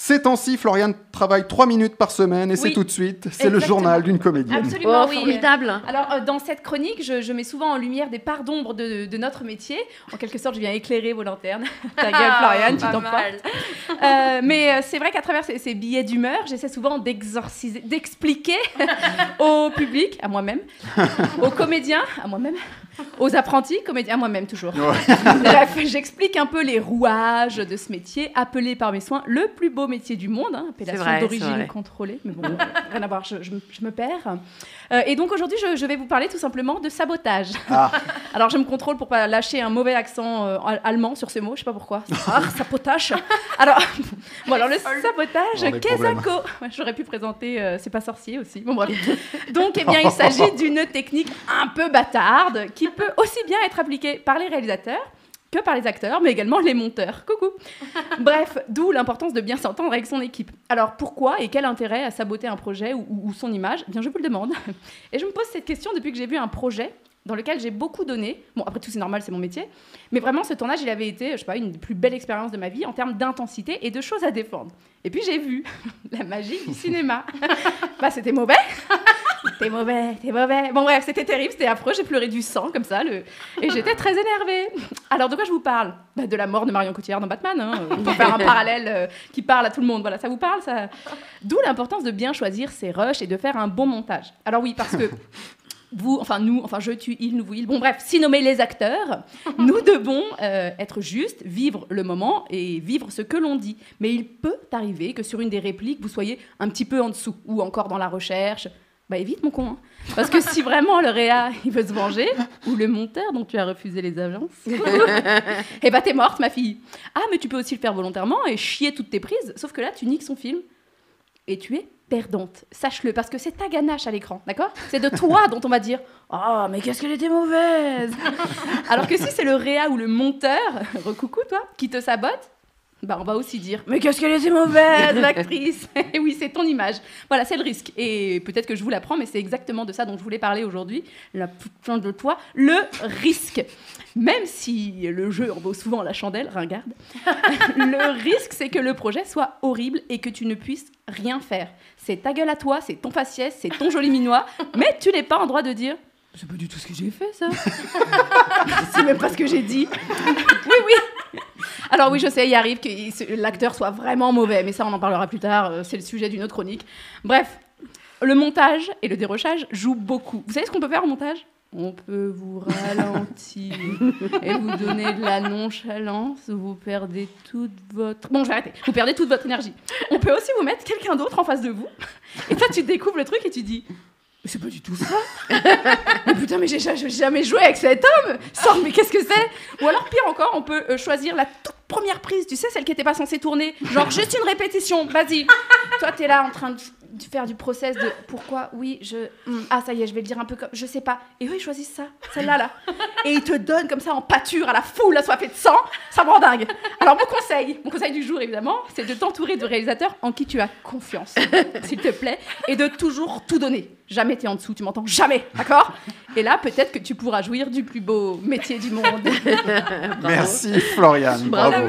Ces temps-ci, Florian travaille trois minutes par semaine et c'est Oui, tout de suite. C'est le journal d'une comédienne. Absolument, Oh, oui. formidable. Alors, euh, dans cette chronique, je, je mets souvent en lumière des parts d'ombre de, de notre métier. En quelque sorte, je viens éclairer vos lanternes. Ta gueule, Florian, tu Pas t'en. Euh, mais euh, c'est vrai qu'à travers ces, ces billets d'humeur, j'essaie souvent d'exorciser, d'expliquer au public, à moi-même, aux comédiens, à moi-même, aux apprentis, comédiens, à moi-même toujours. Bref, j'explique un peu les rouages de ce métier, appelé par mes soins le plus beau métier du monde, hein, appellation d'origine contrôlée, mais bon, rien à voir, je, je me- je me perds. Euh, et donc aujourd'hui, je, je vais vous parler tout simplement de sabotage. Ah. Alors je me contrôle pour pas lâcher un mauvais accent euh, al- allemand sur ces mots, je sais pas pourquoi. Ah, sabotage. Alors, bon, alors le sabotage. Kezako. Ouais, J'aurais pu présenter euh, C'est pas sorcier aussi. Bon bref. Donc eh bien, il s'agit d'une technique un peu bâtarde qui peut aussi bien être appliquée par les réalisateurs que par les acteurs, mais également les monteurs. Coucou. Bref, d'où l'importance de bien s'entendre avec son équipe. Alors pourquoi et quel intérêt à saboter un projet ou, son image? Eh bien, je vous le demande. Et je me pose cette question depuis que j'ai vu un projet dans lequel j'ai beaucoup donné. Bon, après tout, c'est normal, c'est mon métier. Mais vraiment, ce tournage, il avait été, je sais pas, une des plus belles expériences de ma vie en termes d'intensité et de choses à défendre. Et puis j'ai vu la magie du cinéma. bah, c'était mauvais. T'es mauvais, t'es mauvais. Bon, bref, c'était terrible, c'était affreux. J'ai pleuré du sang comme ça. Et j'étais très énervée. Alors, de quoi je vous parle? Bah, De la mort de Marion Cotillard dans Batman. Hein. On peut faire un parallèle euh, qui parle à tout le monde. Voilà, ça vous parle ça... D'où l'importance de bien choisir ses rushs et de faire un bon montage. Alors, oui, parce que vous, enfin nous, enfin je, tu, il, nous, vous, il. Bon bref, si nommer les acteurs, nous devons euh, être justes, vivre le moment et vivre ce que l'on dit. Mais il peut arriver que sur une des répliques, vous soyez un petit peu en dessous ou encore dans la recherche. Bah évite mon con. hein. Parce que si vraiment le réa, il veut se venger, ou le monteur dont tu as refusé les agences, eh bah t'es morte ma fille. Ah mais tu peux aussi le faire volontairement et chier toutes tes prises, sauf que là tu niques son film et tu es perdante. Sache-le, parce que c'est ta ganache à l'écran, d'accord? C'est de toi dont on va dire Oh, mais qu'est-ce qu'elle était mauvaise Alors que si c'est le réa ou le monteur, recoucou toi, qui te sabote, bah on va aussi dire Mais qu'est-ce qu'elle était mauvaise, l'actrice Et oui, c'est ton image. Voilà, c'est le risque. Et peut-être que je vous l'apprends, mais c'est exactement de ça dont je voulais parler aujourd'hui. La putain de toi, le risque. Même si le jeu en vaut souvent la chandelle, ringarde, le risque, c'est que le projet soit horrible et que tu ne puisses rien faire. C'est ta gueule à toi, c'est ton faciès, c'est ton joli minois, mais tu n'es pas en droit de dire c'est pas du tout ce que j'ai fait, ça. c'est même pas ce que j'ai dit. oui, oui. Alors oui, je sais, il arrive que l'acteur soit vraiment mauvais, mais ça, on en parlera plus tard. euh, C'est le sujet d'une autre chronique. Bref, le montage et le dérochage jouent beaucoup. Vous savez ce qu'on peut faire au montage? On peut vous ralentir et vous donner de la nonchalance. Vous perdez toute votre... Bon, je vais arrêter. Vous perdez toute votre énergie. On peut aussi vous mettre quelqu'un d'autre en face de vous. Et toi, tu découvres le truc et tu dis... Mais c'est pas du tout ça. mais putain, mais j'ai ja- j'ai jamais joué avec cet homme. Sans, mais qu'est-ce que c'est? Ou alors, pire encore, on peut euh, choisir la toute première prise, tu sais, celle qui était pas censée tourner. Genre, juste une répétition, vas-y. Toi, t'es là en train de faire du process de pourquoi, oui, je. hum, ah, ça y est, je vais le dire un peu comme. Je sais pas. Et eux, ils choisissent ça, celle-là, là. Et ils te donnent comme ça en pâture à la foule assoiffée de sang. Ça me rend dingue. Alors, mon conseil, mon conseil du jour, évidemment, c'est de t'entourer de réalisateurs en qui tu as confiance, s'il te plaît, et de toujours tout donner. Jamais t'es en dessous, tu m'entends Jamais, d'accord? Et là, peut-être que tu pourras jouir du plus beau métier du monde. Merci Florian, Bravo. bravo.